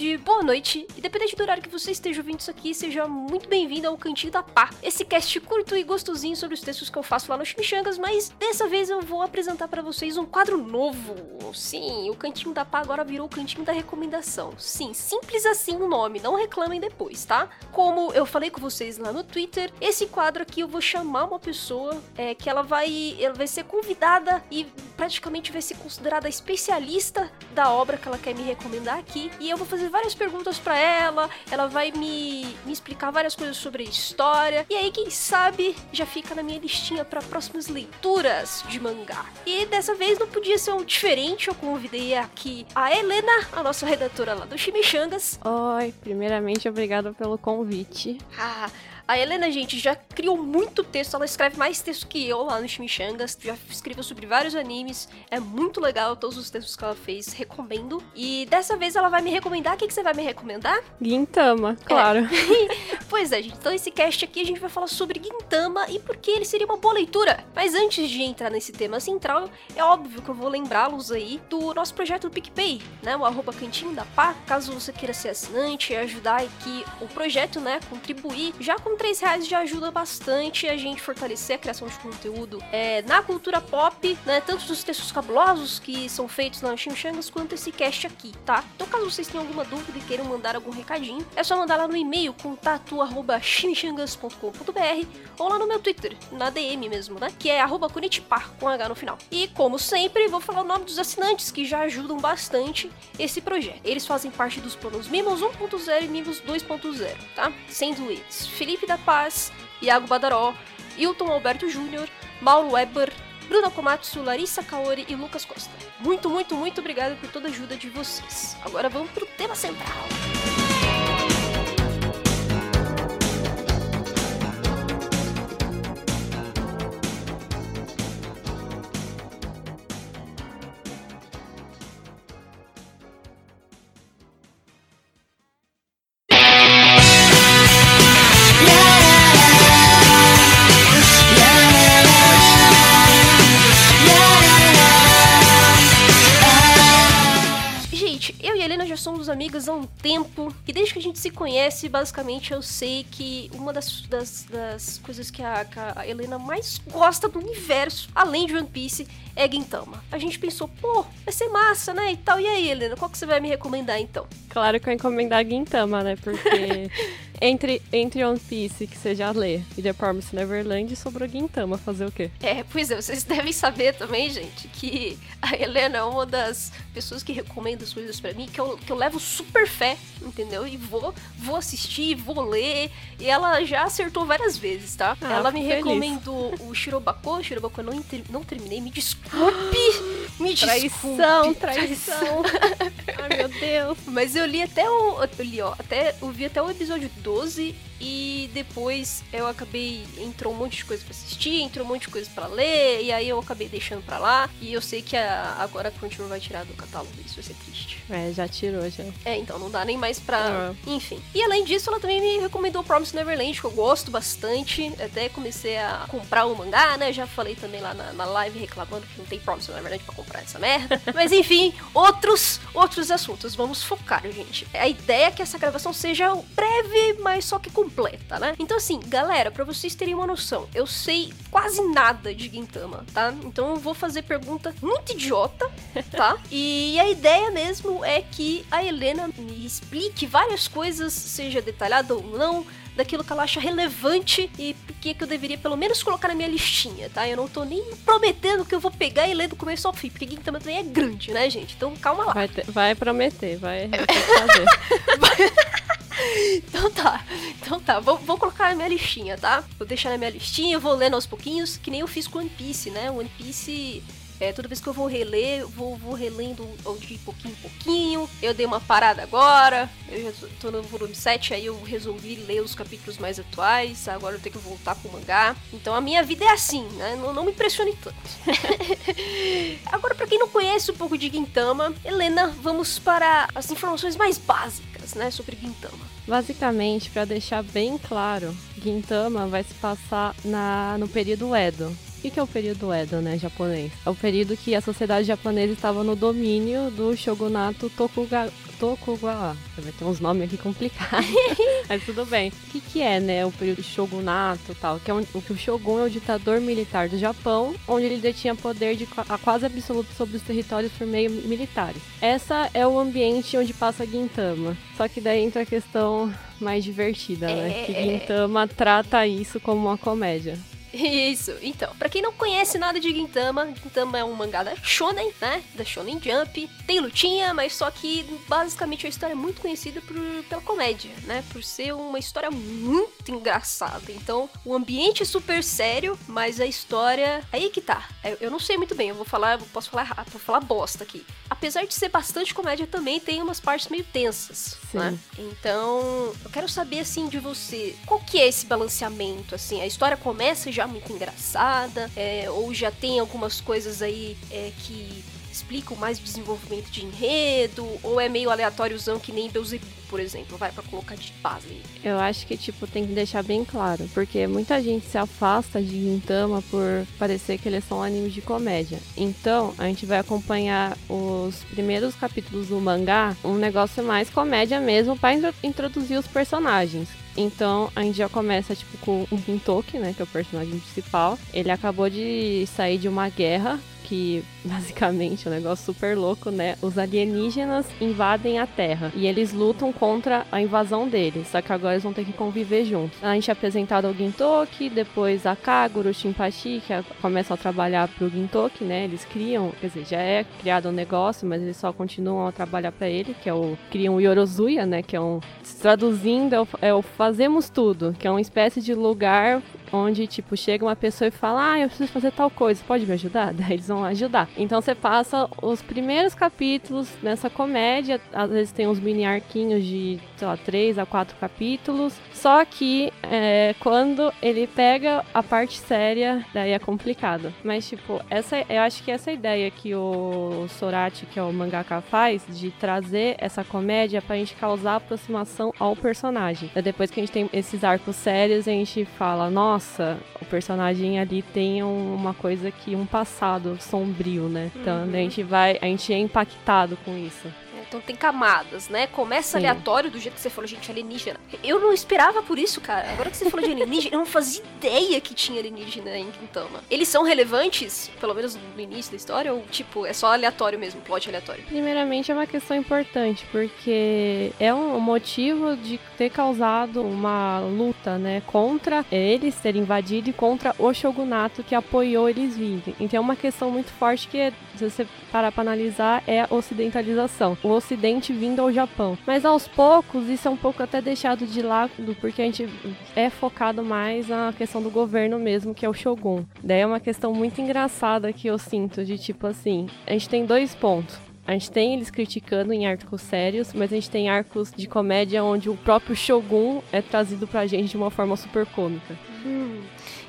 tarde, boa noite. Independente do horário que você esteja ouvindo isso aqui, seja muito bem-vindo ao Cantinho da Pá. Esse cast curto e gostosinho sobre os textos que eu faço lá no Chimichangas, mas dessa vez eu vou apresentar para vocês um quadro novo. Sim, o Cantinho da Pá agora virou o Cantinho da Recomendação. Sim, simples assim o nome, não reclamem depois, tá? Como eu falei com vocês lá no Twitter, esse quadro aqui eu vou chamar uma pessoa é, que ela vai, ela vai ser convidada e praticamente vai ser considerada especialista da obra que ela quer me recomendar aqui. E eu vou fazer várias perguntas para ela, ela vai me, me explicar várias coisas sobre a história. E aí, quem sabe, já fica na minha listinha para próximas leituras de mangá. E dessa vez não podia ser um diferente, eu convidei aqui a Helena, a nossa redatora lá do Chimichangas. Oi, primeiramente, obrigada pelo convite. Ah, a Helena, gente, já criou muito texto, ela escreve mais texto que eu lá no Chimichangas, já escreveu sobre vários animes, é muito legal todos os textos que ela fez, recomendo. E dessa vez ela vai me recomendar, que, que você vai me recomendar? Gintama, claro. É. pois é, gente, então esse cast aqui a gente vai falar sobre Gintama e por que ele seria uma boa leitura. Mas antes de entrar nesse tema central, é óbvio que eu vou lembrá-los aí do nosso projeto do PicPay, né, o arroba cantinho da pá, caso você queira ser assinante e ajudar aqui o projeto, né, contribuir, já com 3 reais já ajuda bastante a gente fortalecer a criação de conteúdo é, na cultura pop, né? Tanto dos textos cabulosos que são feitos na Chimichangas, quanto esse cast aqui, tá? Então, caso vocês tenham alguma dúvida e queiram mandar algum recadinho, é só mandar lá no e-mail contato.chimichangas.com.br ou lá no meu Twitter, na DM mesmo, né? Que é arroba Kunitipar, com H no final. E, como sempre, vou falar o nome dos assinantes que já ajudam bastante esse projeto. Eles fazem parte dos planos Mimos 1.0 e Mimos 2.0, tá? Sendo eles Felipe da Paz, Iago Badaró, Hilton Alberto Júnior, Mauro Weber, Bruna Komatsu, Larissa Kaori e Lucas Costa. Muito, muito, muito obrigado por toda a ajuda de vocês. Agora vamos pro tema central. Amigas há um tempo e desde que a gente se conhece, basicamente eu sei que uma das, das, das coisas que a, que a, Helena mais gosta do universo, além de One Piece, é Gintama. A gente pensou, pô, vai ser massa, né? E tal. E aí, Helena, qual que você vai me recomendar então? Claro que eu vou encomendar Gintama, né? Porque entre, entre One Piece, que você já lê, e The Promised Neverland, sobrou Gintama. Fazer o quê? É, pois é, vocês devem saber também, gente, que a Helena é uma das pessoas que recomenda as coisas para mim, que eu, que eu levo super fé, entendeu? E vou, vou assistir, vou ler. E ela já acertou várias vezes, tá? Ah, ela me feliz. recomendou o Shirobako. O Shirobako eu não, não terminei, me desculpe. Me traição, desculpe. Traição, traição. Ai, meu Deus. Mas eu li até o. Eu li, ó, até, eu vi até o episódio 12 e depois eu acabei. Entrou um monte de coisa pra assistir, entrou um monte de coisa pra ler, e aí eu acabei deixando pra lá. E eu sei que a, agora a Crunchyroll vai tirar do catálogo, isso vai ser triste. É, já tirou, já. É, então não dá nem mais pra. É. Enfim. E além disso, ela também me recomendou Promise Neverland, que eu gosto bastante. Até comecei a comprar o mangá, né? Já falei também lá na, na live reclamando que não tem Promise Neverland pra comprar essa merda. Mas enfim, outros, outros assuntos. Vamos focar, gente. A ideia é que essa gravação seja breve, mas só que com completa, né? Então, assim, galera, para vocês terem uma noção, eu sei quase nada de Gintama, tá? Então eu vou fazer pergunta muito idiota, tá? e a ideia mesmo é que a Helena me explique várias coisas, seja detalhada ou não, daquilo que ela acha relevante e que, que eu deveria pelo menos colocar na minha listinha, tá? Eu não tô nem prometendo que eu vou pegar e ler do começo ao fim, porque Gintama também é grande, né, gente? Então calma lá. Vai, ter, vai prometer, vai, vai fazer. então tá, então tá, vou, vou, colocar na minha listinha, tá? Vou deixar na minha listinha, vou lendo aos pouquinhos, que nem eu fiz com One Piece, né? One Piece é, toda vez que eu vou reler, vou, vou relendo de pouquinho em pouquinho. Eu dei uma parada agora, eu já tô no volume 7, aí eu resolvi ler os capítulos mais atuais. Agora eu tenho que voltar pro mangá. Então a minha vida é assim, né? Não, não me impressione tanto. agora, para quem não conhece um pouco de Gintama, Helena, vamos para as informações mais básicas, né, sobre Gintama. Basicamente, para deixar bem claro, Gintama vai se passar na, no período Edo, o que é o período Edo, né, japonês? É o período que a sociedade japonesa estava no domínio do shogunato Tokuga Tokugawa. Vai ter uns nomes aqui complicados. Mas tudo bem. O que, que é, né, o período shogunato e tal? Que é um, o que o Shogun é o ditador militar do Japão, onde ele detinha poder de a quase absoluto sobre os territórios por meio militares. Essa é o ambiente onde passa Gintama. Só que daí entra a questão mais divertida, né? É. Que Gintama trata isso como uma comédia. Isso, então, pra quem não conhece nada de Gintama, Gintama é um mangá da Shonen, né? Da Shonen Jump. Tem lutinha, mas só que basicamente a história é muito conhecida por, pela comédia, né? Por ser uma história muito engraçada. Então, o ambiente é super sério, mas a história. Aí que tá. Eu, não sei muito bem, eu vou falar, eu posso falar errado, vou falar bosta aqui. Apesar de ser bastante comédia, também tem umas partes meio tensas, Sim. né? Então, eu quero saber assim de você, qual que é esse balanceamento assim? A história começa já muito engraçada, é, ou já tem algumas coisas aí é, que explicam mais desenvolvimento de enredo, ou é meio aleatóriozão que nem Beelzebub, por exemplo, vai pra colocar de base. Eu acho que, tipo, tem que deixar bem claro, porque muita gente se afasta de Gintama por parecer que eles são animes de comédia. Então, a gente vai acompanhar os primeiros capítulos do mangá, um negócio mais comédia mesmo, intro- introduzir os personagens. Então, a gente já começa, tipo, com o Gintoki, né, que é o personagem principal. Ele acabou de sair de uma guerra que basicamente é um negócio super louco, né? Os alienígenas invadem a Terra e eles lutam contra a invasão deles, só que agora eles vão ter que conviver juntos. A gente é apresentado ao Gintoki, depois a Kagura, o Shinpachi, que começam a trabalhar pro Gintoki, né? Eles criam, quer dizer, já é criado um negócio, mas eles só continuam a trabalhar para ele, que é o criam o Yorozuya, né? Que é um traduzindo é o, é o fazemos tudo, que é uma espécie de lugar onde, tipo, chega uma pessoa e fala, ah, eu preciso fazer tal coisa, pode me ajudar? Daí eles vão ajudar. Então você passa os primeiros capítulos nessa comédia, às vezes tem uns mini arquinhos de, sei lá, três a quatro capítulos, só que é, quando ele pega a parte séria, daí é complicado. Mas, tipo, essa, eu acho que essa ideia que o Sorati, que é o mangaka, faz, de trazer essa comédia pra gente causar aproximação ao personagem. Daí Depois que a gente tem esses arcos sérios, a gente fala, nossa, o personagem ali tem um- uma coisa que um passado sombrio, né? Então Uhum. a gente vai, a gente é impactado com isso. Então tem camadas, né? Começa Sim. aleatório do jeito que você falou, gente, alienígena. Eu não esperava por isso, cara. Agora que você falou de alienígena, eu não fazia ideia que tinha alienígena em Gintama. Eles são relevantes, pelo menos no início da história, ou tipo, é só aleatório mesmo, plot aleatório? Primeiramente é uma questão importante, porque é um motivo de ter causado uma luta, né, contra eles terem invadido e contra o shogunato que apoiou eles virem. Então é uma questão muito forte que, se você parar pra analisar, é a ocidentalização. O ocidente vindo ao Japão. Mas aos poucos, isso é um pouco até deixado de lado, porque a gente é focado mais na questão do governo mesmo, que é o shogun. Daí é uma questão muito engraçada que eu sinto, de tipo assim, a gente tem dois pontos. A gente tem eles criticando em arcos sérios, mas a gente tem arcos de comédia onde o próprio Shogun é trazido pra gente de uma forma super cômica. Hum,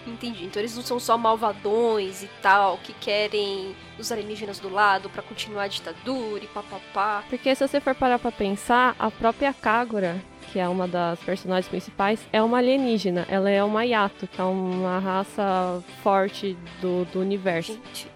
entendi. Então eles não são só malvadões e tal, que querem os alienígenas do lado pra continuar a ditadura e papapá. Porque se você for parar pra pensar, a própria Kagura, que é uma das personagens principais, é uma alienígena. Ela é uma Yato, que é uma raça forte do, do universo. Gente.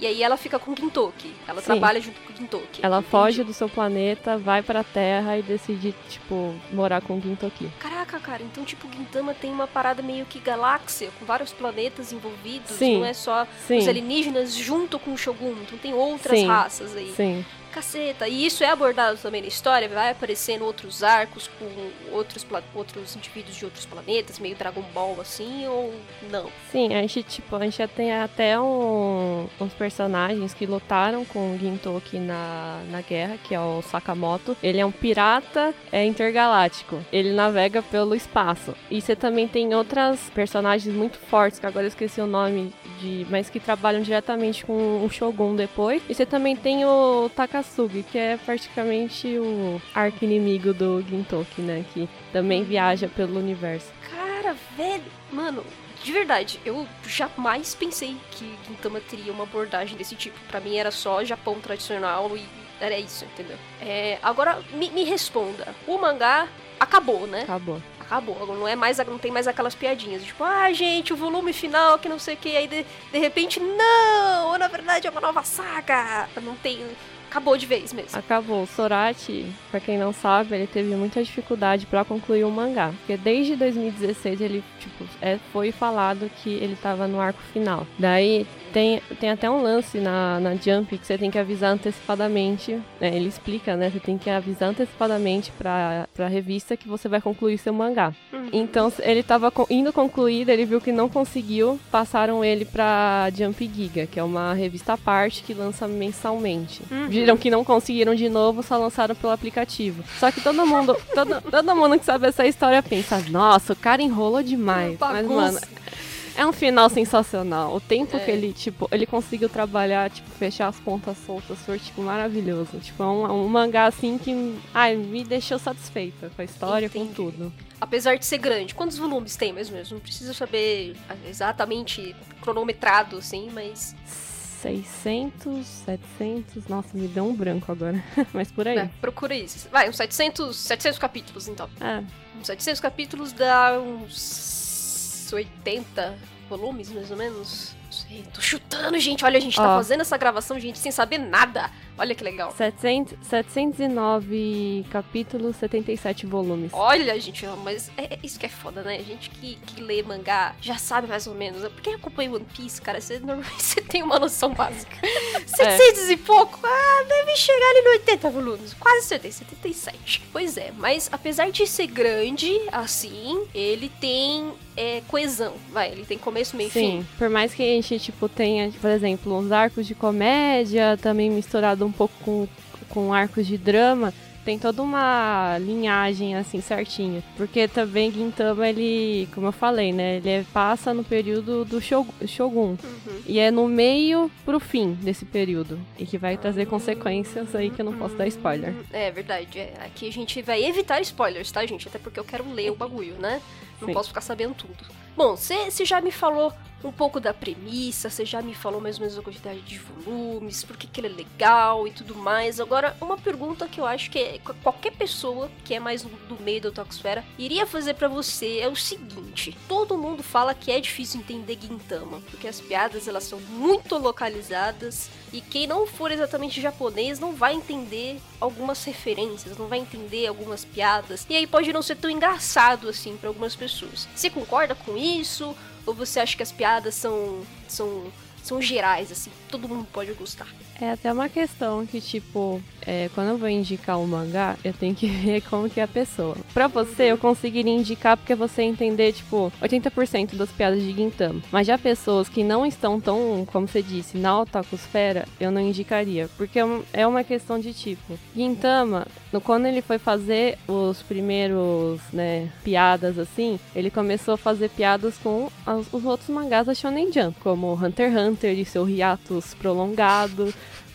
E aí ela fica com o Gintoki. Ela Sim. trabalha junto com o Gintoki. Ela Entendi. foge do seu planeta, vai pra Terra e decide, tipo, morar com o Gintoki. Caraca, cara, então tipo, Gintama tem uma parada meio que galáxia, com vários planetas envolvidos, Sim. não é só Sim, os alienígenas junto com o Shogun, então tem outras raças aí. sim. Caceta, e isso é abordado também na história, vai aparecendo outros arcos com outros, outros indivíduos de outros planetas, meio Dragon Ball assim, ou não? Sim, a gente, tipo, a gente já tem até um- uns personagens que lutaram com o Gintoki na, na guerra, que é o Sakamoto. Ele é um pirata é, intergaláctico. Ele navega pelo espaço. E você também tem outras personagens muito fortes, que agora eu esqueci o nome, de, mas que trabalham diretamente com o Shogun depois. E você também tem o Takasugi, que é praticamente o arco-inimigo do Gintoki, né? Que também viaja pelo universo. Cara, velho, mano, de verdade, eu jamais pensei que Gintama teria uma abordagem desse tipo. Pra mim era só Japão tradicional e era isso, entendeu? É, agora, me, me responda. O mangá acabou, né? Acabou. Acabou. Agora não é mais, não tem mais aquelas piadinhas. Tipo, ah, gente, o volume final, que não sei o que. Aí de, de repente, não! Ou na verdade é uma nova saga. Não tem. Acabou de vez mesmo. Acabou. Sorati, pra quem não sabe, ele teve muita dificuldade para concluir o mangá. Porque desde 2016 ele, tipo, é, foi falado que ele tava no arco final. Daí tem, tem até um lance na, na Jump que você tem que avisar antecipadamente. Né? Ele explica, né? Você tem que avisar antecipadamente pra, pra revista que você vai concluir seu mangá. Então ele tava indo concluir, ele viu que não conseguiu, passaram ele pra Jump Giga, que é uma revista à parte que lança mensalmente. Uhum. Viram que não conseguiram de novo, só lançaram pelo aplicativo. Só que todo mundo, todo, todo mundo que sabe essa história pensa, nossa, o cara enrolou demais. Mas, mano, é um final sensacional. O tempo é. que ele, tipo, ele conseguiu trabalhar, tipo, fechar as pontas soltas foi, tipo, maravilhoso. Tipo, é um, um mangá, assim, que, ai, me deixou satisfeita com a história, Entendi. com tudo. Apesar de ser grande, quantos volumes tem mais ou menos? Não precisa saber exatamente cronometrado, assim, mas... 600, 700, nossa, me deu um branco agora, mas por aí. É, procura isso. Vai, uns 700, 700 capítulos, então. É. Uns 700 capítulos dá uns 80 volumes, mais ou menos. Sei, tô chutando, gente. Olha, a gente tá fazendo essa gravação, gente, sem saber nada. Olha que legal. 700, 709 capítulos, 77 volumes. Olha, gente, mas é, é, isso que é foda, né? A gente que, que lê mangá já sabe mais ou menos. Porque acompanha One Piece, cara, você, normalmente você tem uma noção básica. 700 é. e pouco, ah, deve chegar ali no 80 volumes. Quase 70, 77. Pois é, mas apesar de ser grande, assim, ele tem é, coesão, vai. Ele tem começo, meio e fim. Sim, por mais que a gente, tipo, tenha, por exemplo, uns arcos de comédia, também misturado um pouco com, com arcos de drama, tem toda uma linhagem assim certinha. Porque também Gintama, ele, como eu falei, né? Ele é, passa no período do Shogun. Uhum. E é no meio pro fim desse período. E que vai trazer consequências aí que eu não posso dar spoiler. É verdade. É. Aqui a gente vai evitar spoilers, tá, gente? Até porque eu quero ler o bagulho, né? Não Sim. posso ficar sabendo tudo. Bom, você já me falou um pouco da premissa, você já me falou mais ou menos a quantidade de volumes, por que, que ele é legal e tudo mais. Agora, uma pergunta que eu acho que é, qualquer pessoa que é mais do meio da Toxfera iria fazer para você é o seguinte: todo mundo fala que é difícil entender Gintama, porque as piadas elas são muito localizadas e quem não for exatamente japonês não vai entender algumas referências, não vai entender algumas piadas, e aí pode não ser tão engraçado assim para algumas pessoas. Você concorda com isso? Ou você acha que as piadas são, são, são gerais, assim, todo mundo pode gostar? É até uma questão que, tipo, é, quando eu vou indicar um mangá, eu tenho que ver como que é a pessoa. Pra você, eu conseguiria indicar porque você entender, tipo, 80% das piadas de Gintama. Mas já pessoas que não estão tão, como você disse, na otakusfera, eu não indicaria. Porque é, é uma questão de tipo, Gintama, quando ele foi fazer os primeiros, né, piadas assim, ele começou a fazer piadas com os, os outros mangás da Shonen Jump, como Hunter x Hunter e seu hiatus prolongado,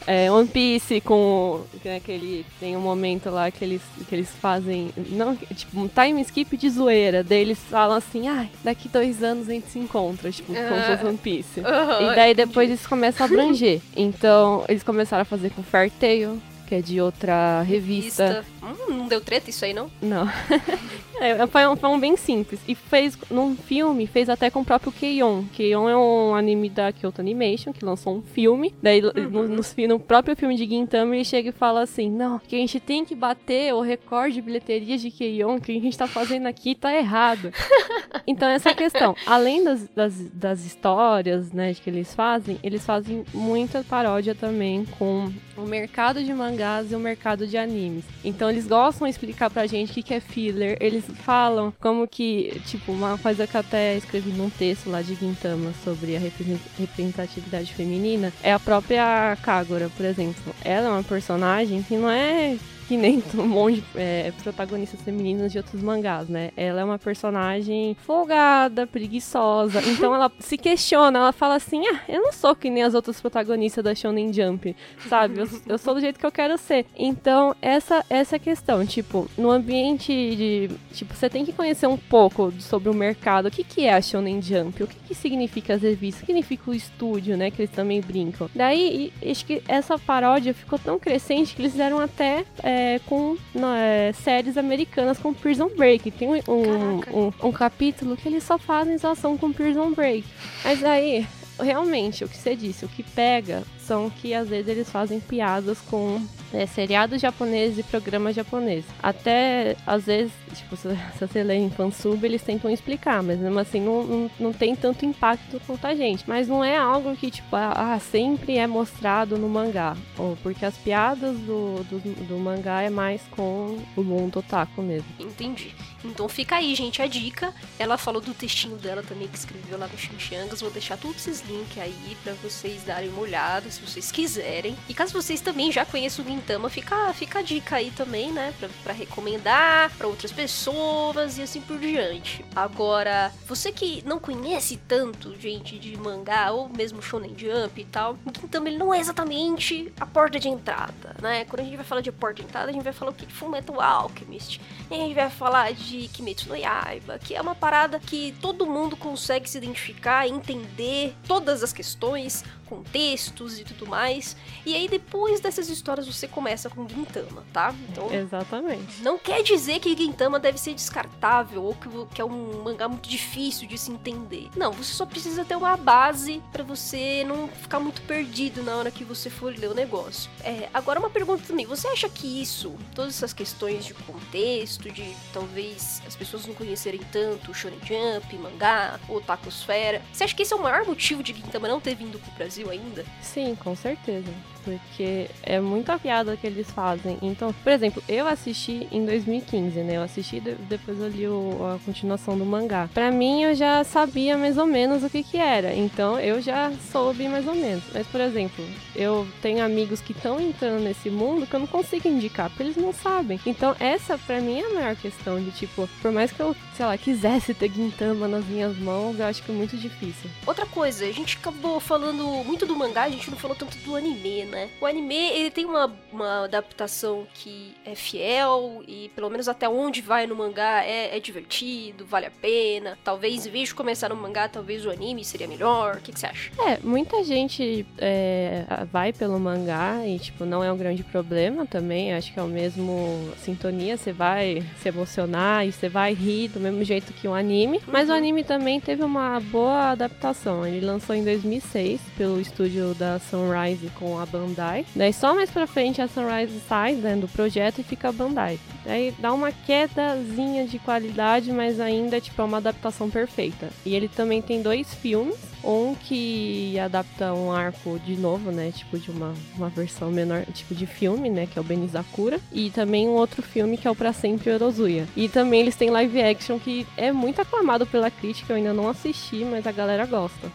é, One Piece com né, que ele tem um momento lá que eles, que eles fazem não tipo um time skip de zoeira daí eles falam assim ah daqui dois anos a gente se encontra tipo uh, como se fosse One Piece uh, e daí depois eles começam a abranger então eles começaram a fazer com Fair Tail que é de outra revista. revista. Hum, não deu treta isso aí, não? Não. é, foi, um, foi um bem simples. E fez, num filme, fez até com o próprio Keion. Keion é um anime da Kyoto Animation, que lançou um filme. Daí, uhum. no, no, no, próprio filme de Gintama, ele chega e fala assim, não, que a gente tem que bater o recorde de bilheterias de Keion, que a gente tá fazendo aqui tá errado. então, essa é questão. Além das, das, das histórias, né, que eles fazem, eles fazem muita paródia também com o mercado de mangás e o mercado de animes. Então eles gostam de explicar pra gente o que, é filler. Eles falam como que, tipo, uma coisa que eu até escrevi num texto lá de Gintama sobre a representatividade feminina é a própria Kagura, por exemplo. Ela é uma personagem que não é que nem um monte de é, protagonistas femininas de outros mangás, né? Ela é uma personagem folgada, preguiçosa. Então ela se questiona, ela fala assim: ah, eu não sou que nem as outras protagonistas da Shonen Jump, sabe? Eu, eu sou do jeito que eu quero ser. Então, essa, essa é a questão. Tipo, no ambiente de. Tipo, você tem que conhecer um pouco sobre o mercado. O que, que é a Shonen Jump? O que, que significa as revistas? O que significa o estúdio, né? Que eles também brincam. Daí, acho que essa paródia ficou tão crescente que eles fizeram até. É, é, com é, séries americanas com Prison Break. Tem um, um, um, um, capítulo que eles só fazem zoação com Prison Break. Mas aí, realmente, o que você disse, o que pega são que às vezes eles fazem piadas com é, seriados japoneses e programas japoneses. Até, às vezes, tipo, se, se você lê em fansub, eles tentam explicar, mas mesmo assim não, não, não, tem tanto impacto quanto a gente. Mas não é algo que, tipo, ah, ah, sempre é mostrado no mangá. Ou porque as piadas do, do, do mangá é mais com o mundo otaku mesmo. Entendi. Então fica aí, gente, a dica. Ela falou do textinho dela também que escreveu lá no Chimichangas. Vou deixar todos esses links aí para vocês darem uma olhada, se vocês quiserem. E caso vocês também já conheçam o Gintama, fica, fica a dica aí também, né? Pra, pra recomendar para outras pessoas e assim por diante. Agora, você que não conhece tanto, gente, de mangá ou mesmo Shonen Jump e tal, o Gintama ele não é exatamente a porta de entrada, né? Quando a gente vai falar de porta de entrada, a gente vai falar o que? De Fullmetal Alchemist. E a gente vai falar de de Kimetsu no Yaiba, que é uma parada que todo mundo consegue se identificar, entender todas as questões, contextos e tudo mais. E aí depois dessas histórias você começa com Gintama, tá? Então, Exatamente. Não quer dizer que Gintama deve ser descartável ou que, é um mangá muito difícil de se entender. Não, você só precisa ter uma base para você não ficar muito perdido na hora que você for ler o negócio. É, agora uma pergunta também, você acha que isso, todas essas questões de contexto, de talvez as pessoas não conhecerem tanto Shonen Jump, mangá, ou Otakosfera, você acha que esse é o maior motivo de Gintama não ter vindo pro? Brasil ainda? Sim, com certeza porque é muita piada que eles fazem. Então, por exemplo, eu assisti em 2015, né? Eu assisti depois eu li o, a continuação do mangá. Para mim, eu já sabia mais ou menos o que que era, então eu já soube mais ou menos. Mas, por exemplo, eu tenho amigos que estão entrando nesse mundo que eu não consigo indicar, porque eles não sabem. Então, essa para mim é a maior questão de tipo, por mais que eu, sei lá, quisesse ter Gintama nas minhas mãos, eu acho que é muito difícil. Outra coisa, a gente acabou falando muito do mangá, a gente não falou tanto do anime, né? Né? O anime, ele tem uma, uma adaptação que é fiel e pelo menos até onde vai no mangá é, é divertido, vale a pena. Talvez, em vez de começar no mangá, talvez o anime seria melhor. O que, que você acha? É, muita gente é, vai pelo mangá e, tipo, não é um grande problema também. Acho que é o mesmo sintonia. Você vai se emocionar e você vai rir do mesmo jeito que um anime. Mas o uhum. anime também teve uma boa adaptação. Ele lançou em 2006 pelo estúdio da Sunrise com a banda Bandai. Daí só mais pra frente a Sunrise sai né, do projeto e fica a Bandai. Daí dá uma quedazinha de qualidade, mas ainda tipo, é uma adaptação perfeita. E ele também tem dois filmes um que adapta um arco de novo, né? Tipo, de uma, uma versão menor, tipo de filme, né? Que é o Benizakura. E também um outro filme que é o Pra Sempre Orozuya. E também eles têm live action que é muito aclamado pela crítica. Eu ainda não assisti, mas a galera gosta.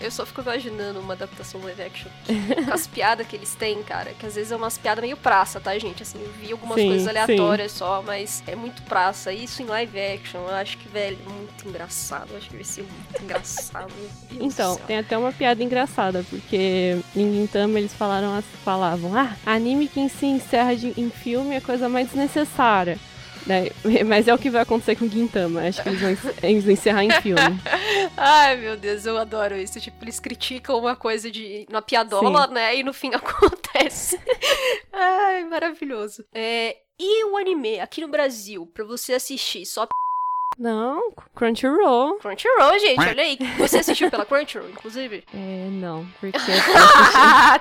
eu só fico imaginando uma adaptação live action. Com as piadas que eles têm, cara. Que às vezes é umas piadas meio praça, tá, gente? Assim, eu vi algumas sim, coisas aleatórias sim. só, mas é muito praça. Isso em live action, eu acho que, velho, muito engraçado. Eu acho que vai ser muito engraçado. Então, tem até uma piada engraçada, porque em Gintama eles falaram, falavam, ah, anime que se encerra de, em filme é a coisa mais desnecessária. Né? Mas é o que vai acontecer com Gintama. Acho que eles vão, eles vão encerrar em filme. Ai, meu Deus, eu adoro isso. Tipo, eles criticam uma coisa de uma piadola, Sim. né? E no fim acontece. Ai, maravilhoso. É, e o anime aqui no Brasil, pra você assistir só não, Crunchyroll. Crunchyroll, gente, olha aí. Você assistiu pela Crunchyroll, inclusive? É, não, porque eu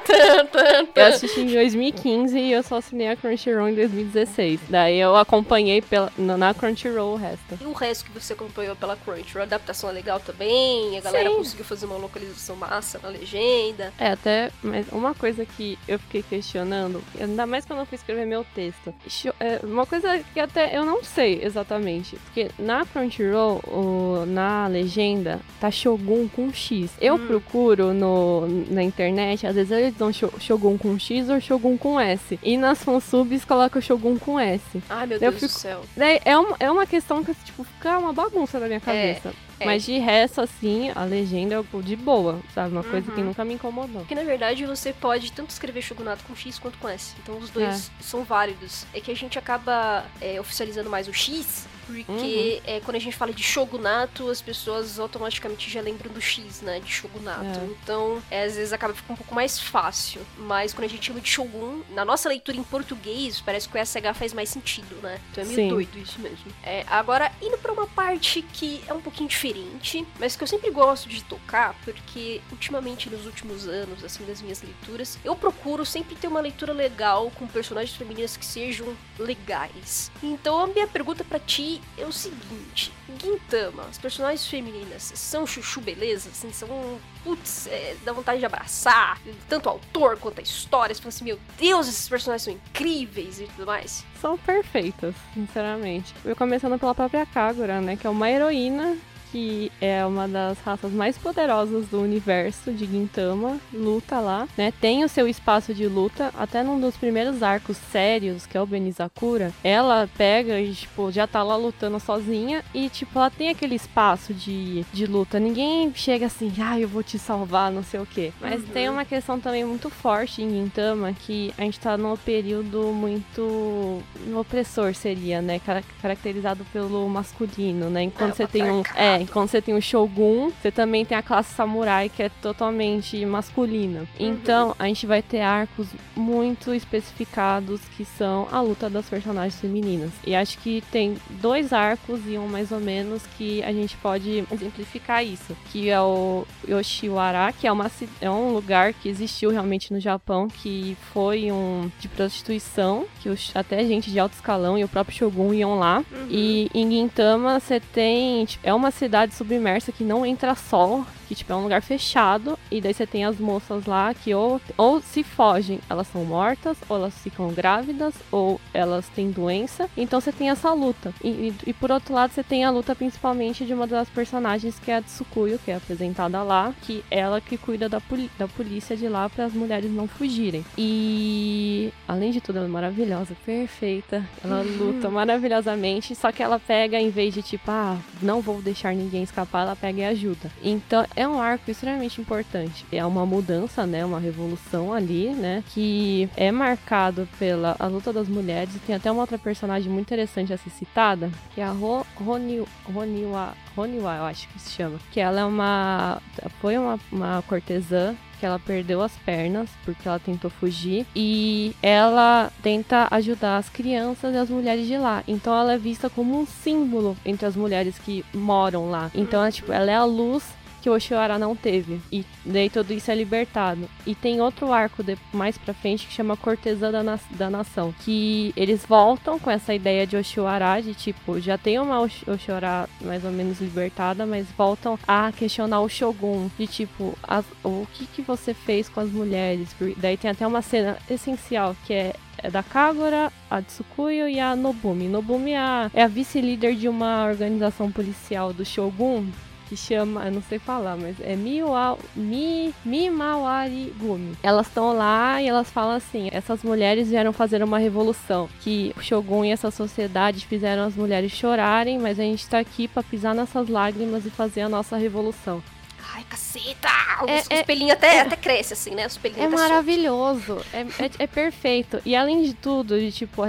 assisti, eu assisti em 2015 e eu só assinei a Crunchyroll em 2016. Daí eu acompanhei pela, na Crunchyroll o resto. E o resto que você acompanhou pela Crunchyroll? A adaptação é legal também? A galera Sim. conseguiu fazer uma localização massa na legenda? É, até, mas uma coisa que eu fiquei questionando, ainda mais quando eu fui escrever meu texto, é, uma coisa que até eu não sei exatamente, porque na na Crunchyroll, o, na legenda, tá Shogun com X. Eu hum. procuro no, na internet, às vezes eles dão Shogun com X ou Shogun com S. E nas fansubs coloca Shogun com S. Ai, meu Deus fico, do céu. Daí é, uma, é uma questão que, tipo, fica uma bagunça na minha é, cabeça. É, é. Mas de resto, assim, a legenda é de boa, sabe? Uma uhum. coisa que uhum. nunca me incomodou. Porque na verdade você pode tanto escrever Shogunato com X quanto com S. Então os dois é. são válidos. É que a gente acaba é, oficializando mais o X Porque uhum. é, quando a gente fala de shogunato, as pessoas automaticamente já lembram do X, né? De shogunato. É. Então, é, às vezes acaba ficando um pouco mais fácil. Mas quando a gente chama de shogun, na nossa leitura em português, parece que o SH faz mais sentido, né? Então é meio Sim. doido isso mesmo. É, agora, indo pra uma parte que é um pouquinho diferente, mas que eu sempre gosto de tocar, porque ultimamente, nos últimos anos, assim, das minhas leituras, eu procuro sempre ter uma leitura legal com personagens femininas que sejam legais. Então a minha pergunta para ti é o seguinte: Gintama, as personagens femininas são chuchu beleza? Assim, são. Putz, é, dá vontade de abraçar, tanto o autor quanto a história. Você fala assim, meu Deus, esses personagens são incríveis e tudo mais. São perfeitas, sinceramente. Eu começando pela própria Kagura, né? Que é uma heroína que é uma das raças mais poderosas do universo de Gintama, luta lá, né? Tem o seu espaço de luta, até num dos primeiros arcos sérios, que é o Benizakura, ela pega e, tipo, já tá lá lutando sozinha e, tipo, ela tem aquele espaço de, de luta. Ninguém chega assim, ah, eu vou te salvar, não sei o quê. Mas uhum. tem uma questão também muito forte em Gintama, que a gente tá num período muito opressor, seria, né? Caracterizado pelo masculino, né? Enquanto é, você tem um. É, quando você tem o Shogun, você também tem a classe samurai que é totalmente masculina. Uhum. Então, a gente vai ter arcos muito especificados que são a luta das personagens femininas. E acho que tem dois arcos e um mais ou menos que a gente pode exemplificar isso, que é o Yoshiwara, que é, uma, é um lugar que existiu realmente no Japão, que foi um de prostituição, que os, até gente de alto escalão e o próprio Shogun iam lá. Uhum. E em Gintama você tem, é uma cidade cidade submersa que não entra sol, que tipo é um lugar fechado e daí você tem as moças lá que ou, ou se fogem, elas são mortas, ou elas ficam grávidas, ou elas têm doença. Então você tem essa luta. E, e, e por outro lado você tem a luta principalmente de uma das personagens que é a Tsukuyo, que é apresentada lá, que é ela que cuida da, da polícia de lá para as mulheres não fugirem. E além de tudo ela é maravilhosa, perfeita. Ela luta maravilhosamente, só que ela pega em vez de tipo, ah, não vou deixar ninguém escapar, ela pega e ajuda. Então é um arco extremamente importante. É uma mudança, né? Uma revolução ali, né? Que é marcado pela a luta das mulheres. Tem até uma outra personagem muito interessante a ser citada, que é a Ro, Roni, Roniwa, Roniwa, eu acho que se chama. Que ela é uma. Foi uma, uma cortesã que ela perdeu as pernas porque ela tentou fugir e ela tenta ajudar as crianças e as mulheres de lá. Então ela é vista como um símbolo entre as mulheres que moram lá. Então, é, tipo, ela é a luz que o Oshiwara não teve. E daí tudo isso é libertado. E tem outro arco de, mais pra frente que chama Cortesã da, na, da Nação. Que eles voltam com essa ideia de Oshiwara, de tipo, já tem uma Oshiwara mais ou menos libertada, mas voltam a questionar o Shogun. De tipo, as, o que, que você fez com as mulheres? Daí tem até uma cena essencial que é é da Kagura, a Tsukuyo e a Nobumi. Nobumi é a, é a vice-líder de uma organização policial do Shogun que chama, eu não sei falar, mas é Miwa, Mi, Mimawari Gumi. Elas estão lá e elas falam assim: essas mulheres vieram fazer uma revolução, que o Shogun e essa sociedade fizeram as mulheres chorarem, mas a gente está aqui para pisar nessas lágrimas e fazer a nossa revolução. Ai, caceta! Os, é, os pelinhos até, é, até crescem, assim, né? Os pelinhos É maravilhoso. É, é, é, perfeito. E além de tudo, de tipo, a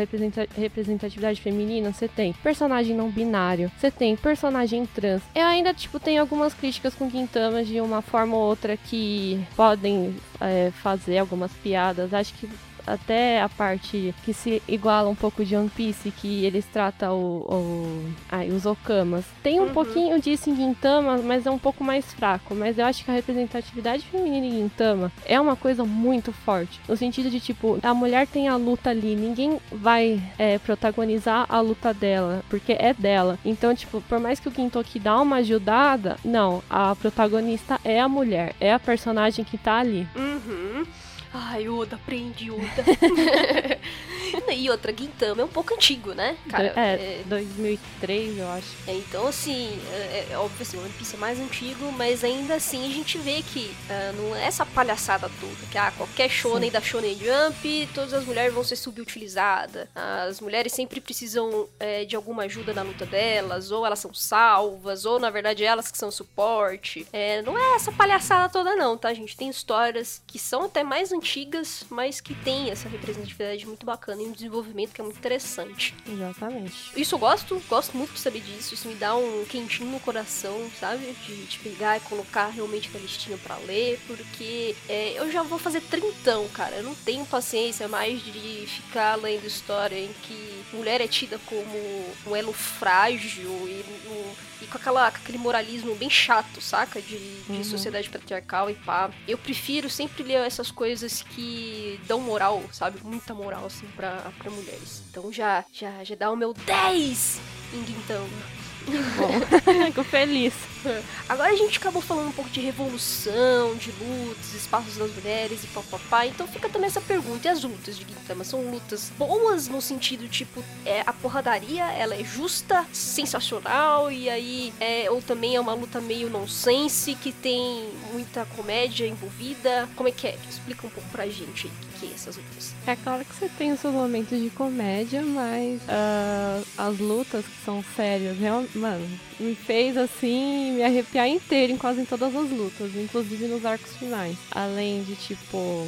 representatividade feminina, você tem personagem não binário, você tem personagem trans. Eu ainda, tipo, tenho algumas críticas com Quintama de uma forma ou outra que podem é, fazer algumas piadas. Acho que até a parte que se iguala um pouco de One Piece, que eles tratam o, o ai, os Okamas. Tem um uhum. pouquinho disso em Gintama, mas é um pouco mais fraco. Mas eu acho que a representatividade feminina em Gintama é uma coisa muito forte. No sentido de, tipo, a mulher tem a luta ali, ninguém vai é, protagonizar a luta dela, porque é dela. Então, tipo, por mais que o Gintoki dá uma ajudada, não, a protagonista é a mulher, é a personagem que tá ali. Uhum. Ai, Oda, prende Oda. e outra, Gintama é um pouco antigo, né? Cara, é, é, 2003, eu acho. É, então, assim, é, é óbvio assim, o One Piece é mais antigo, mas ainda assim a gente vê que uh, não é essa palhaçada toda, que ah, qualquer shonen Sim. da Shonen Jump, todas as mulheres vão ser subutilizadas. As mulheres sempre precisam é, de alguma ajuda na luta delas, ou elas são salvas, ou na verdade elas que são suporte. É, não é essa palhaçada toda não, tá, gente? Tem histórias que são até mais antigas mas que tem essa representatividade muito bacana em um desenvolvimento que é muito interessante. Exatamente. Isso eu gosto, gosto muito de saber disso. Isso me dá um quentinho no coração, sabe? De, de pegar e colocar realmente na listinha para ler, porque é, eu já vou fazer trintão, cara. Eu não tenho paciência mais de ficar lendo história em que mulher é tida como um elo frágil e, um, e com, aquela, com aquele moralismo bem chato, saca? De, de uhum. sociedade patriarcal e pá. Eu prefiro sempre ler essas coisas que dão moral, sabe? Muita moral, assim, pra, pra mulheres. Então já, já, já dá o meu 10 em Gintama. Bom, fico feliz. Agora a gente acabou falando um pouco de revolução, de lutas, espaços das mulheres e papapá. Então fica também essa pergunta: e as lutas de Gintama? São lutas boas no sentido, tipo, é, a porradaria ela é justa, sensacional, e aí é, ou também é uma luta meio nonsense, que tem muita comédia envolvida. Como é que é? Explica um pouco pra gente aí que essas lutas. É claro que você tem os seus momentos de comédia, mas uh, as lutas que são sérias, mano, me fez assim me arrepiar inteiro em quase todas as lutas, inclusive nos arcos finais. Além de tipo,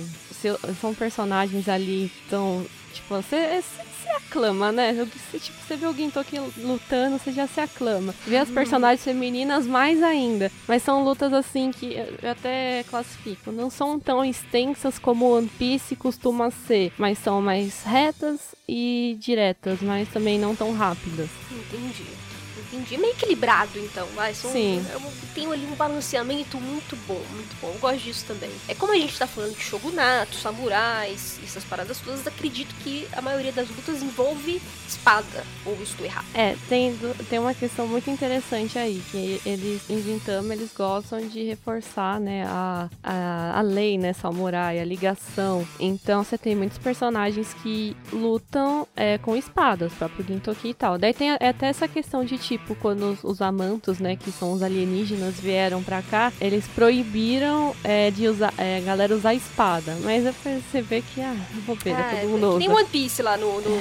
são personagens ali tão tipo, você, você aclama, né? Você, tipo, você vê alguém aqui lutando, você já se aclama. Vê as uhum. personagens femininas mais ainda. Mas são lutas assim que eu até classifico. Não são tão extensas como One Piece costuma ser, mas são mais retas e diretas, mas também não tão rápidas. Entendi entendi. É meio equilibrado, então. Vai, são, Sim. Eu tenho ali um balanceamento muito bom, muito bom. Eu gosto disso também. É como a gente tá falando de shogunato, samurais, essas paradas todas, acredito que a maioria das lutas envolve espada. Ou estou errado? É, tem, tem uma questão muito interessante aí, que eles, em Gintama, eles gostam de reforçar, né, a, a, a lei, né, samurai, a ligação. Então, você tem muitos personagens que lutam é, com espadas, próprio Gintoki e tal. Daí tem até essa questão de, tipo, tipo, quando os, os amantos, né, que são os alienígenas, vieram pra cá, eles proibiram é, de usar, é, a galera usar espada. Mas depois você vê que, ah, bobeira, ah, todo mundo usa. Tem One Piece lá no, no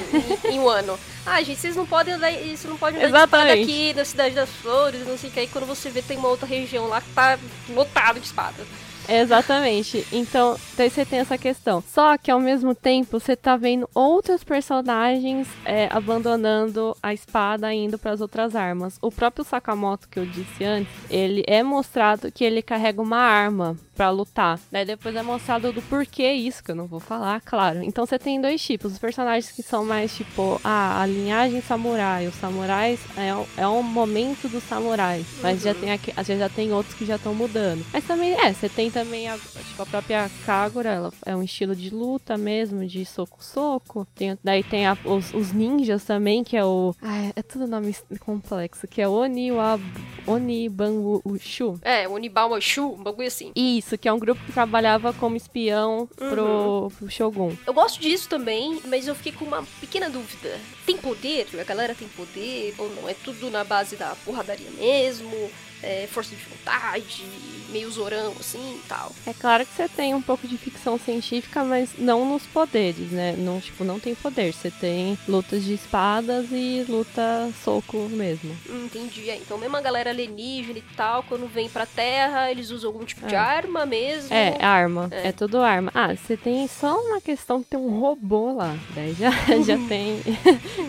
em, em Wano. Ah, gente, vocês não podem andar, isso não pode andar Exatamente. espada aqui na Cidade das Flores, não sei o que. Aí quando você vê, tem uma outra região lá que tá lotado de espada. Exatamente. Então, daí você tem essa questão. Só que ao mesmo tempo você tá vendo outros personagens é, abandonando a espada indo para as outras armas. O próprio Sakamoto que eu disse antes, ele é mostrado que ele carrega uma arma para lutar. Daí depois é mostrado do porquê isso, que eu não vou falar, claro. Então você tem dois tipos. Os personagens que são mais tipo, ah, a linhagem samurai. Os samurais é, é um momento dos samurais. Mas uhum. já tem aqui, às vezes já tem outros que já estão mudando. Mas também é, você tem também a, tipo, a própria Kagura, ela é um estilo de luta mesmo, de soco-soco. Tem, daí tem a, os, os, ninjas também, que é o. Ah, é tudo nome complexo, que é Oni wa, Oni Banwushu. É, Oni Banwushu, um bagulho assim. Isso isso, que é um grupo que trabalhava como espião uhum. pro, pro Shogun. Eu gosto disso também, mas eu fiquei com uma pequena dúvida. Tem poder? A galera tem poder ou não? É tudo na base da porradaria mesmo? É, força de vontade, meio zorão, assim e tal. É claro que você tem um pouco de ficção científica, mas não nos poderes, né? Não, tipo, não tem poder. Você tem lutas de espadas e luta soco mesmo. Entendi. É, então, mesmo a galera alienígena e tal, quando vem pra Terra, eles usam algum tipo é. de arma mesmo? É, arma. É. é tudo arma. Ah, você tem só uma questão que tem um robô lá. Daí já, já tem.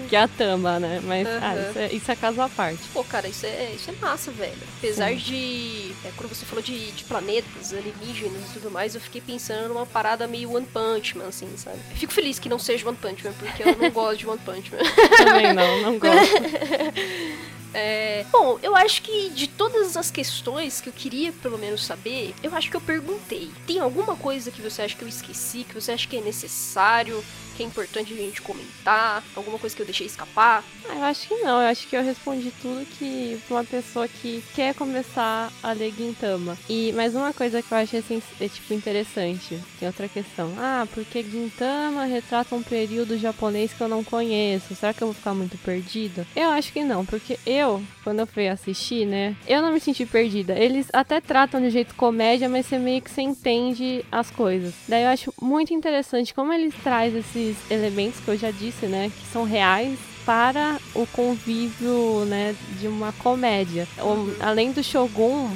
que é a Tama, né? Mas ah, isso, é, isso é caso à parte. Pô, cara, isso é, isso é massa, velho. Apesar Sim. de. É, quando você falou de, de, planetas alienígenas e tudo mais, eu fiquei pensando numa parada meio One Punch Man, assim, sabe? Eu fico feliz que não seja One Punch Man, porque eu não gosto de One Punch Man. Também não, não gosto. É... Bom, eu acho que de todas as questões que eu queria pelo menos saber, eu acho que eu perguntei. Tem alguma coisa que você acha que eu esqueci, que você acha que é necessário? Que é importante a gente comentar? Alguma coisa que eu deixei escapar? Ah, eu acho que não. Eu acho que eu respondi tudo que uma pessoa que quer começar a ler Gintama. E mais uma coisa que eu acho assim, é, tipo interessante. Tem outra questão. Ah, porque Gintama retrata um período japonês que eu não conheço. Será que eu vou ficar muito perdida? Eu acho que não, porque eu, quando eu fui assistir, né, eu não me senti perdida. Eles até tratam de jeito comédia, mas você meio que você entende as coisas. Daí eu acho muito interessante como eles trazem esse esses elementos que eu já disse, né, que são reais para o convívio, né, de uma comédia. além do Shogun,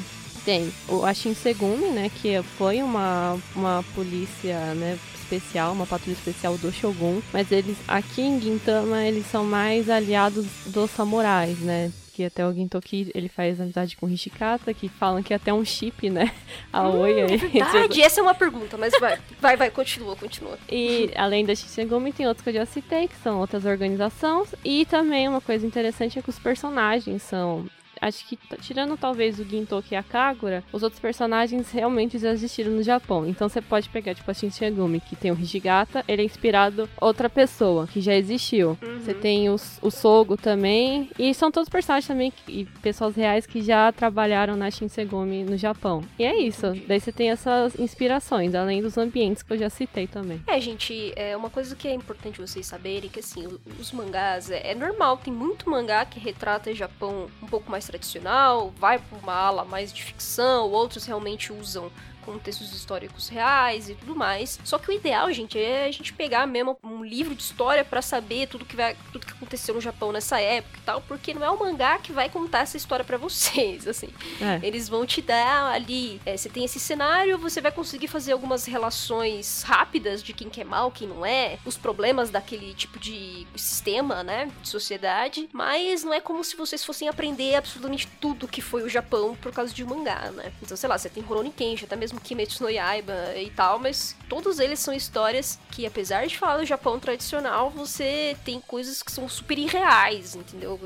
tem o Ashin Segumi, né, que foi uma, uma polícia, né, especial, uma patrulha especial do Shogun, mas eles aqui em Gintama eles são mais aliados dos samurais, né? Que até o Gintoki ele faz amizade com Hishikata, que falam que é até um chip, né? A hum, Oi aí. É verdade, essa é uma pergunta, mas vai, vai, vai, continua, continua. E além da Shinsengumi, tem outros que eu já citei, que são outras organizações. E também uma coisa interessante é que os personagens são acho que tirando talvez o Gintoki e a Kagura, os outros personagens realmente já existiram no Japão. Então você pode pegar, tipo, a Shinsengumi, que tem o Hijigata, ele é inspirado outra pessoa, que já existiu. Uhum. Você tem os, o Sogo também, e são todos personagens também, e pessoas reais que já trabalharam na Shinsengumi no Japão. E é isso. Entendi. Daí você tem essas inspirações, além dos ambientes que eu já citei também. É, gente, é uma coisa que é importante vocês saberem, que assim, os mangás, é, é normal, tem muito mangá que retrata Japão um pouco mais tradicional, vai para uma ala mais de ficção, outros realmente usam contextos históricos reais e tudo mais. Só que o ideal, gente, é a gente pegar mesmo um livro de história para saber tudo que vai, tudo que aconteceu no Japão nessa época e tal, porque não é o mangá que vai contar essa história para vocês, assim. É. Eles vão te dar ali, é, você tem esse cenário, você vai conseguir fazer algumas relações rápidas de quem que é mal, quem não é, os problemas daquele tipo de sistema, né, de sociedade, mas não é como se vocês fossem aprender absolutamente tudo que foi o Japão por causa de um mangá, né? Então, sei lá, você tem Rurouni Kenshin, até mesmo Kimetsu no Yaiba e tal, mas todos eles são histórias que, apesar de falar do Japão tradicional, você tem coisas que são super irreais, entendeu?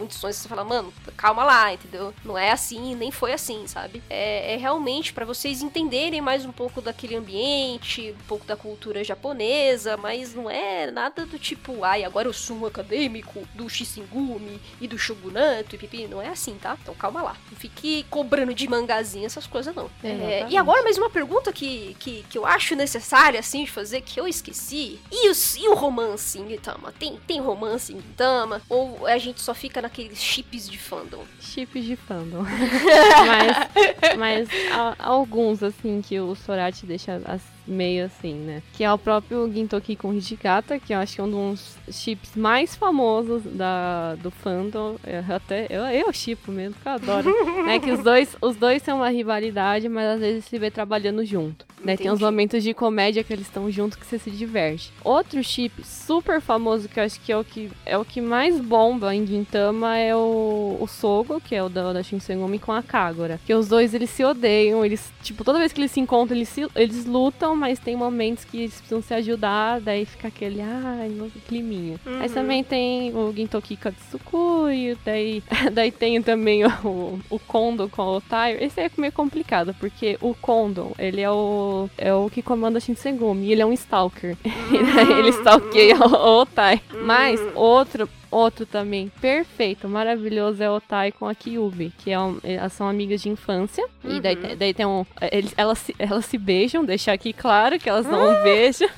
condições que você fala, mano, calma lá, entendeu? Não é assim, nem foi assim, sabe? É, é realmente para vocês entenderem mais um pouco daquele ambiente, um pouco da cultura japonesa, mas não é nada do tipo, ai, agora eu sou um acadêmico do Shisingumi e do Shogunato e pipi. Não é assim, tá? Então calma lá. Não fique cobrando de mangazinha essas coisas, não. É, e agora mais uma pergunta que, que, que eu acho necessária, assim, de fazer, que eu esqueci. E, os, e o romance em Gintama? Tem, tem romance em Gintama? Ou a gente só fica naqueles chips de fandom. Chips de fandom. mas mas há, alguns, assim, que o Sorati deixa meio assim, né? Que é o próprio Gintoki com Hijikata, que eu acho que é um dos chips mais famosos da, do fandom. Eu até eu, eu chipo mesmo, que eu adoro. né? Que os dois, os dois são uma rivalidade, mas às vezes se vê trabalhando junto. Né? Tem uns momentos de comédia que eles estão juntos que você se diverte. Outro chip super famoso que eu acho que é o que, é o que mais bomba em Gintama é o, o Sogo, que é o da, da Shinsengumi com a Kagura. Que os dois eles se odeiam, eles, tipo, toda vez que eles se encontram, eles, se, eles lutam, mas tem momentos que eles precisam se ajudar, daí fica aquele, ai, no climinha. Uhum. Aí também tem o Gintoki Katsukuyo, daí, daí tem também o, o Kondo com o Otaio. Esse é meio complicado, porque o Kondo, ele é o, é o que comanda Shinsengumi, ele é um stalker. Uhum. ele stalkeia o, o Otai. Uhum. Mas outro Outro também perfeito, maravilhoso é o Tai com a Kyubi, que é um, elas são amigas de infância. Uhum. E daí, uhum. daí tem um. Eles, elas, se, elas se beijam, deixar aqui claro que elas não uh! beijam.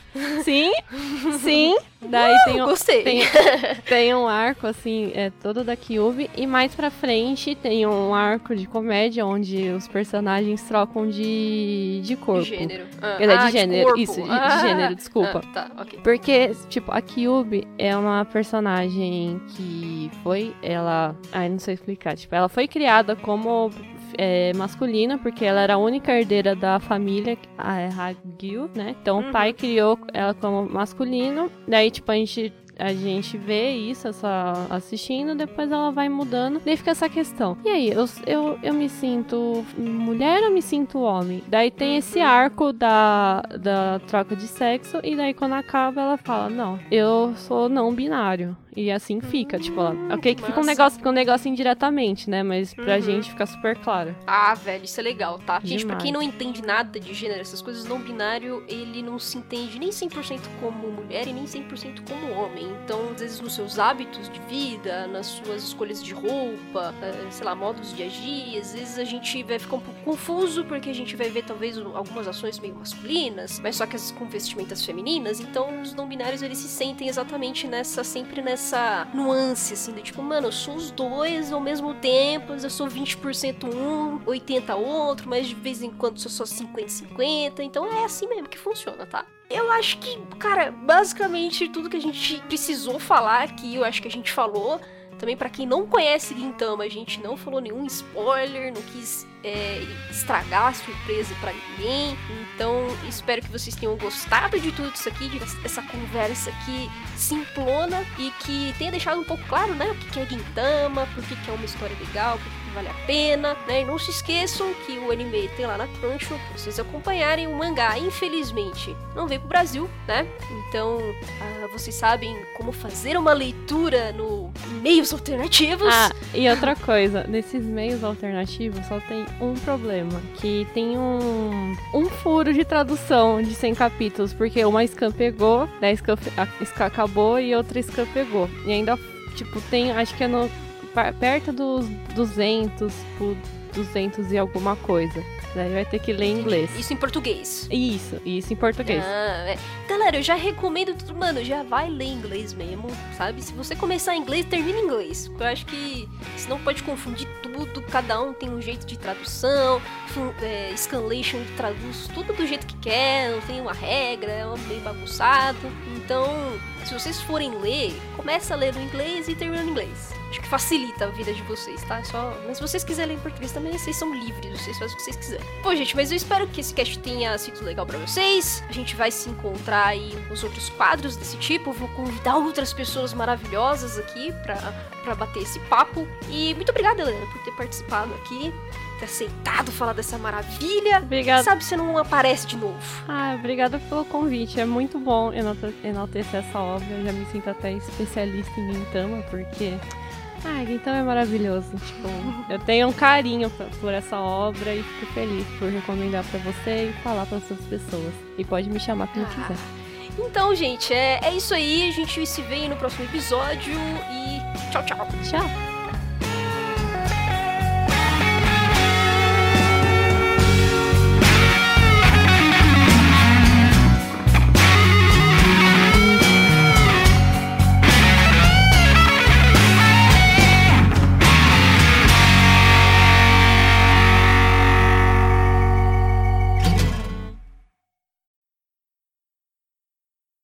Sim, sim. Daí uh, tem um, gostei. Tem, tem, um arco, assim, é todo da Kyubi. E mais pra frente tem um arco de comédia onde os personagens trocam de, de corpo. De gênero. Ah, Quer dizer, ah, de gênero. De Isso, de, ah, de, gênero, desculpa. Ah, tá, ok. Porque, tipo, a Kyubi é uma personagem que foi. Ela. Ai, não sei explicar. Tipo, ela foi criada como é, masculina, porque ela era a única herdeira da família, a Hagil, né? Então uhum. o pai criou ela como masculino. Daí, tipo, a gente a gente vê isso só assistindo, depois ela vai mudando. Daí fica essa questão. E aí, eu, eu, eu me sinto mulher ou me sinto homem? Daí tem esse uhum. arco da, da troca de sexo, e daí quando acaba ela fala: Não, eu sou não binário. E assim fica, tipo, ó, ok que fica um negócio, fica um negócio indiretamente, né? Mas pra uhum. gente fica super claro. Ah, velho, isso é legal, tá? Demais. Gente, pra quem não entende nada de gênero, essas coisas não binário, ele não se entende nem 100% como mulher e nem 100% como homem. Então, às vezes nos seus hábitos de vida, nas suas escolhas de roupa, eh, sei lá, modos de agir, às vezes a gente vai ficar um pouco confuso porque a gente vai ver talvez algumas ações meio masculinas, mas só que as com vestimentas femininas. Então, os não binários eles se sentem exatamente nessa sempre nessa essa nuance, assim, de tipo, mano, eu sou os dois ao mesmo tempo, eu sou 20% um, 80% outro, mas de vez em quando sou só 50-50, então é assim mesmo que funciona, tá? Eu acho que, cara, basicamente tudo que a gente precisou falar aqui, eu acho que a gente falou. Também para quem não conhece Gintama, a gente não falou nenhum spoiler, não quis é, estragar a surpresa para ninguém. Então, espero que vocês tenham gostado de tudo isso aqui, dessa conversa aqui simplona e que tenha deixado um pouco claro, né, o que é Gintama, por que é uma história legal, por que vale a pena, né? E não se esqueçam que o anime tem lá na Crunchyroll pra vocês acompanharem o mangá. Infelizmente, não veio pro Brasil, né? Então, uh, vocês sabem como fazer uma leitura no meios alternativos. Ah, e outra coisa, nesses meios alternativos só tem um problema, que tem um, um furo de tradução de 100 capítulos, porque uma scan pegou, né, scan, a scan acabou e outra scan pegou. E ainda, tipo, tem, acho que é no perto dos 200 por 200 e alguma coisa. Daí vai ter que ler em inglês. Isso em português. Isso, isso em português. Ah, é. Galera, eu já recomendo tudo, mano, já vai ler inglês mesmo, sabe? Se você começar em inglês, termina em inglês. Eu acho que senão pode confundir tudo, cada um tem um jeito de tradução, é, scanlation traduz tudo do jeito que quer, não tem uma regra, é meio bagunçado. Então, se vocês forem ler, começa a ler no inglês e termina no inglês. Acho que facilita a vida de vocês, tá? Só... Mas se vocês quiserem ler em português também, vocês são livres, vocês fazem o que vocês quiserem. Bom, gente, mas eu espero que esse cast tenha sido legal para vocês. A gente vai se encontrar aí nos outros quadros desse tipo. vou convidar outras pessoas maravilhosas aqui pra, pra bater esse papo. E muito obrigada, Helena, por ter participado aqui ter aceitado falar dessa maravilha. Obrigada. Sabe, você não aparece de novo. Ah, obrigada pelo convite. É muito bom enaltecer essa obra. Eu já me sinto até especialista em Gintama, porque ah, então é maravilhoso. Tipo, eu tenho um carinho por essa obra e fico feliz por recomendar para você e falar para outras pessoas. E pode me chamar quando ah. quiser. Então, gente, é, é isso aí. A gente se vê no próximo episódio e tchau, tchau. Tchau.